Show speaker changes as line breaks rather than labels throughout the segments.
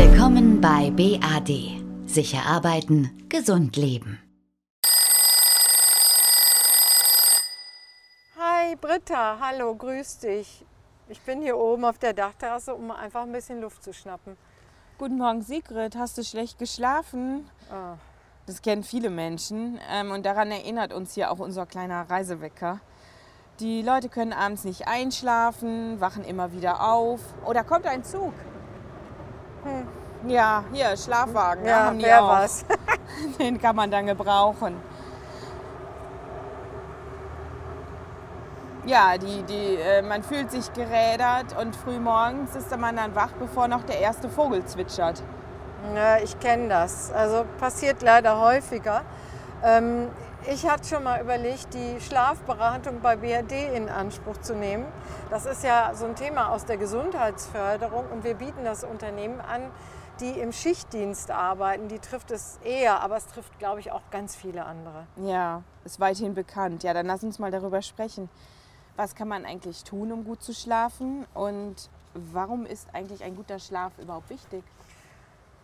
Willkommen bei BAD. Sicher arbeiten, gesund leben.
Hi Britta, hallo, grüß dich. Ich bin hier oben auf der Dachterrasse, um einfach ein bisschen Luft zu schnappen.
Guten Morgen, Sigrid. Hast du schlecht geschlafen?
Ah,
Das kennen viele Menschen ähm, und daran erinnert uns hier auch unser kleiner Reisewecker. Die Leute können abends nicht einschlafen, wachen immer wieder auf. Oh, da kommt ein Zug. Ja, hier, Schlafwagen.
ja,
haben die auch.
was?
Den kann man dann gebrauchen. Ja, die, die, äh, man fühlt sich gerädert und frühmorgens ist man dann wach, bevor noch der erste Vogel zwitschert.
Ja, ich kenne das. Also passiert leider häufiger. Ähm, ich hatte schon mal überlegt, die Schlafberatung bei BRD in Anspruch zu nehmen. Das ist ja so ein Thema aus der Gesundheitsförderung und wir bieten das Unternehmen an, die im Schichtdienst arbeiten. Die trifft es eher, aber es trifft, glaube ich, auch ganz viele andere.
Ja, ist weithin bekannt. Ja, dann lass uns mal darüber sprechen. Was kann man eigentlich tun, um gut zu schlafen? Und warum ist eigentlich ein guter Schlaf überhaupt wichtig?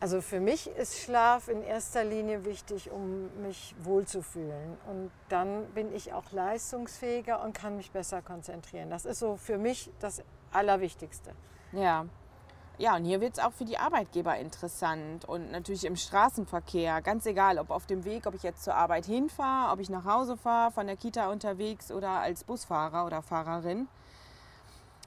Also für mich ist Schlaf in erster Linie wichtig, um mich wohlzufühlen. Und dann bin ich auch leistungsfähiger und kann mich besser konzentrieren. Das ist so für mich das Allerwichtigste.
Ja. Ja, und hier wird es auch für die Arbeitgeber interessant und natürlich im Straßenverkehr. Ganz egal, ob auf dem Weg, ob ich jetzt zur Arbeit hinfahre, ob ich nach Hause fahre, von der Kita unterwegs oder als Busfahrer oder Fahrerin.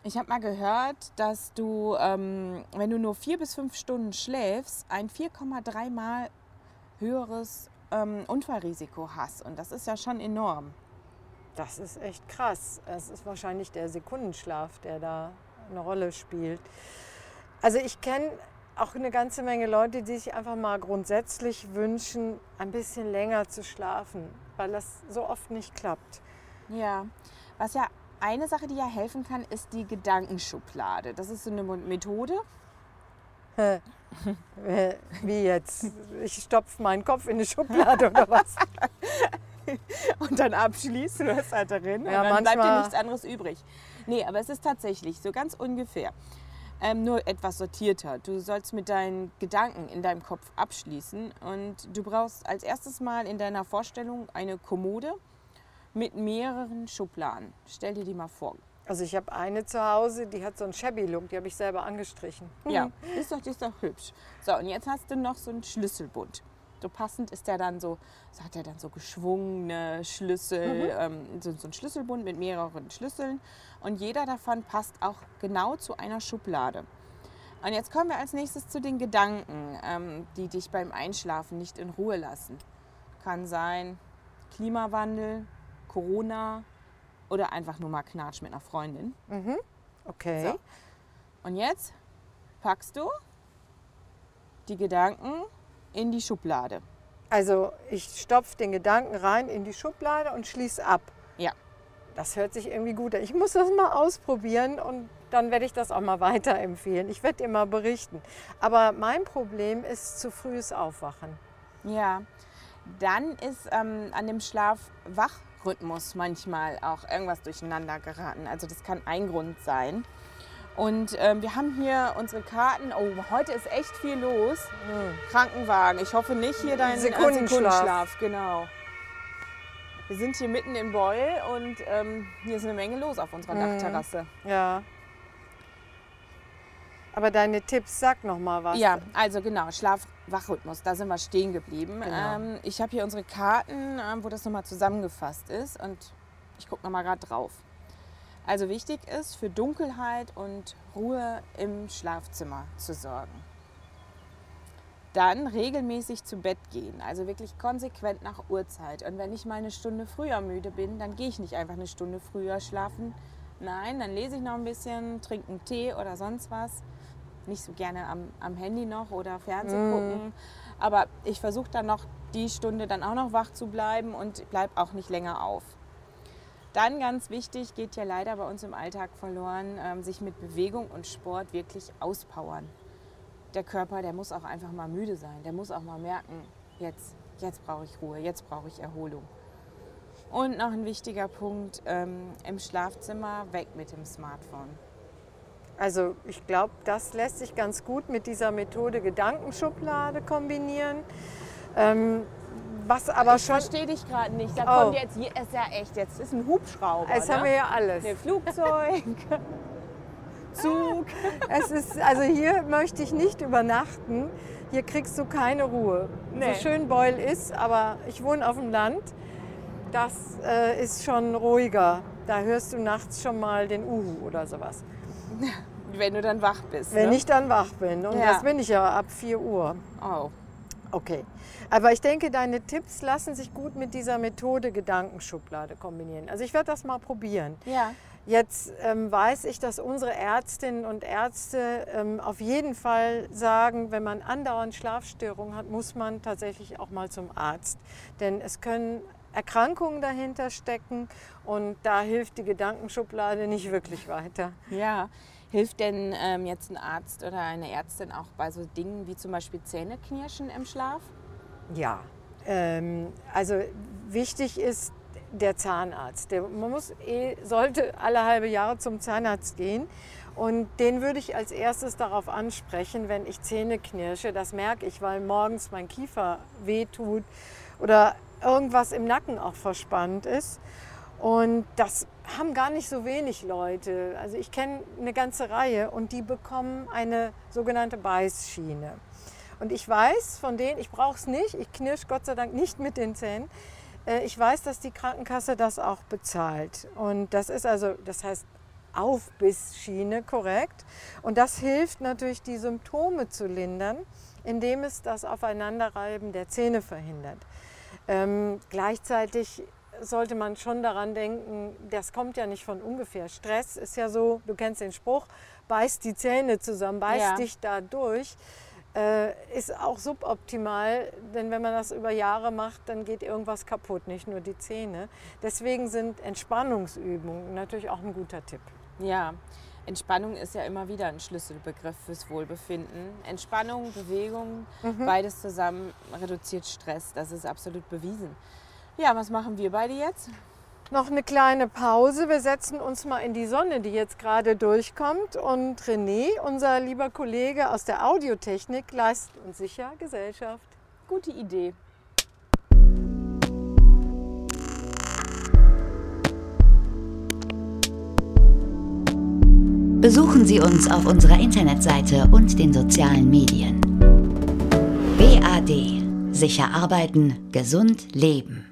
Ich habe mal gehört, dass du, ähm, wenn du nur vier bis fünf Stunden schläfst, ein 4,3 Mal höheres ähm, Unfallrisiko hast. Und das ist ja schon enorm.
Das ist echt krass. Es ist wahrscheinlich der Sekundenschlaf, der da eine Rolle spielt. Also ich kenne auch eine ganze Menge Leute, die sich einfach mal grundsätzlich wünschen, ein bisschen länger zu schlafen, weil das so oft nicht klappt.
Ja, was ja eine Sache, die ja helfen kann, ist die Gedankenschublade. Das ist so eine Methode.
Wie jetzt? Ich stopfe meinen Kopf in eine Schublade oder was?
Und dann abschließen, du hast halt darin.
Ja,
und dann bleibt dir nichts anderes übrig. Nee, aber es ist tatsächlich so ganz ungefähr. Ähm, nur etwas sortierter. Du sollst mit deinen Gedanken in deinem Kopf abschließen und du brauchst als erstes mal in deiner Vorstellung eine Kommode mit mehreren Schubladen. Stell dir die mal vor.
Also ich habe eine zu Hause, die hat so einen Shabby-Look, die habe ich selber angestrichen.
Ja, ist doch, ist doch hübsch. So, und jetzt hast du noch so einen Schlüsselbund. So passend ist der dann so, so hat er dann so geschwungene Schlüssel, ähm, so, so ein Schlüsselbund mit mehreren Schlüsseln. Und jeder davon passt auch genau zu einer Schublade. Und jetzt kommen wir als nächstes zu den Gedanken, ähm, die dich beim Einschlafen nicht in Ruhe lassen. Kann sein Klimawandel, Corona oder einfach nur mal Knatsch mit einer Freundin.
Okay.
So. Und jetzt packst du die Gedanken in die Schublade.
Also ich stopfe den Gedanken rein in die Schublade und schließe ab.
Ja.
Das hört sich irgendwie gut an. Ich muss das mal ausprobieren und dann werde ich das auch mal weiterempfehlen. Ich werde dir mal berichten. Aber mein Problem ist zu frühes Aufwachen.
Ja. Dann ist ähm, an dem Schlaf-Wach-Rhythmus manchmal auch irgendwas durcheinander geraten. Also das kann ein Grund sein. Und ähm, wir haben hier unsere Karten. Oh, heute ist echt viel los. Krankenwagen. Ich hoffe nicht hier dein äh,
Sekundenschlaf.
Sekundenschlaf. Genau. Wir sind hier mitten in Beul und ähm, hier ist eine Menge los auf unserer Dachterrasse.
Ja. Aber deine Tipps, sag noch mal was.
Ja, also genau, Schlaf-Wach-Rhythmus, da sind wir stehen geblieben.
Genau.
Ähm, ich habe hier unsere Karten, ähm, wo das nochmal zusammengefasst ist und ich gucke nochmal gerade drauf. Also wichtig ist, für Dunkelheit und Ruhe im Schlafzimmer zu sorgen. Dann regelmäßig zu Bett gehen, also wirklich konsequent nach Uhrzeit. Und wenn ich mal eine Stunde früher müde bin, dann gehe ich nicht einfach eine Stunde früher schlafen. Nein, dann lese ich noch ein bisschen, trinke einen Tee oder sonst was. Nicht so gerne am, am Handy noch oder Fernsehen gucken. Aber ich versuche dann noch die Stunde dann auch noch wach zu bleiben und bleibe auch nicht länger auf. Dann ganz wichtig, geht ja leider bei uns im Alltag verloren, ähm, sich mit Bewegung und Sport wirklich auspowern. Der Körper, der muss auch einfach mal müde sein. Der muss auch mal merken, jetzt, jetzt brauche ich Ruhe, jetzt brauche ich Erholung. Und noch ein wichtiger Punkt, ähm, im Schlafzimmer weg mit dem Smartphone.
Also ich glaube, das lässt sich ganz gut mit dieser Methode Gedankenschublade kombinieren. Ähm, was aber
ich
schon.
verstehe dich gerade nicht. Da
Oh.
kommt jetzt, hier ist ja echt, jetzt ist ein Hubschrauber.
Jetzt
ne?
haben wir ja alles.
Ein Flugzeug, Zug.
Es ist, also hier möchte ich nicht übernachten. Hier kriegst du keine Ruhe.
Nee.
So schön Beul ist, aber ich wohne auf dem Land. Das äh, ist schon ruhiger. Da hörst du nachts schon mal den Uhu oder sowas.
Wenn du dann wach bist.
Wenn
ne?
ich dann wach bin. Und
Ja.
das bin ich ja ab 4 Uhr.
Oh.
Okay. Aber ich denke, deine Tipps lassen sich gut mit dieser Methode Gedankenschublade kombinieren. Also ich werde das mal probieren.
Ja.
Jetzt ähm, weiß ich, dass unsere Ärztinnen und Ärzte ähm, auf jeden Fall sagen, wenn man andauernd Schlafstörungen hat, muss man tatsächlich auch mal zum Arzt. Denn es können Erkrankungen dahinter stecken und da hilft die Gedankenschublade nicht wirklich weiter.
Ja. Hilft denn ähm, jetzt ein Arzt oder eine Ärztin auch bei so Dingen wie zum Beispiel Zähneknirschen im Schlaf?
Ja, ähm, also wichtig ist der Zahnarzt. Der, man muss eh, sollte alle halbe Jahre zum Zahnarzt gehen. Und den würde ich als erstes darauf ansprechen, wenn ich Zähne knirsche. Das merke ich, weil morgens mein Kiefer wehtut oder irgendwas im Nacken auch verspannt ist. Und das haben gar nicht so wenig Leute. Also ich kenne eine ganze Reihe und die bekommen eine sogenannte Beißschiene. Und ich weiß von denen, ich brauche es nicht, ich knirsch Gott sei Dank nicht mit den Zähnen. Äh, Ich weiß, dass die Krankenkasse das auch bezahlt. Und das ist also, das heißt Aufbissschiene, korrekt. Und das hilft natürlich, die Symptome zu lindern, indem es das Aufeinanderreiben der Zähne verhindert. Ähm, gleichzeitig sollte man schon daran denken, das kommt ja nicht von ungefähr. Stress ist ja so, du kennst den Spruch, beißt die Zähne zusammen, beißt
Ja.
dich da durch. Äh, ist auch suboptimal, denn wenn man das über Jahre macht, dann geht irgendwas kaputt, nicht nur die Zähne. Deswegen sind Entspannungsübungen natürlich auch ein guter Tipp.
Ja. Entspannung ist ja immer wieder ein Schlüsselbegriff fürs Wohlbefinden. Entspannung, Bewegung, beides zusammen reduziert Stress. Das ist absolut bewiesen. Ja, was machen wir beide jetzt?
Noch eine kleine Pause. Wir setzen uns mal in die Sonne, die jetzt gerade durchkommt. Und René, unser lieber Kollege aus der Audiotechnik, leistet uns sicher Gesellschaft.
Gute Idee.
Besuchen Sie uns auf unserer Internetseite und den sozialen Medien. BAD. Sicher arbeiten, gesund leben.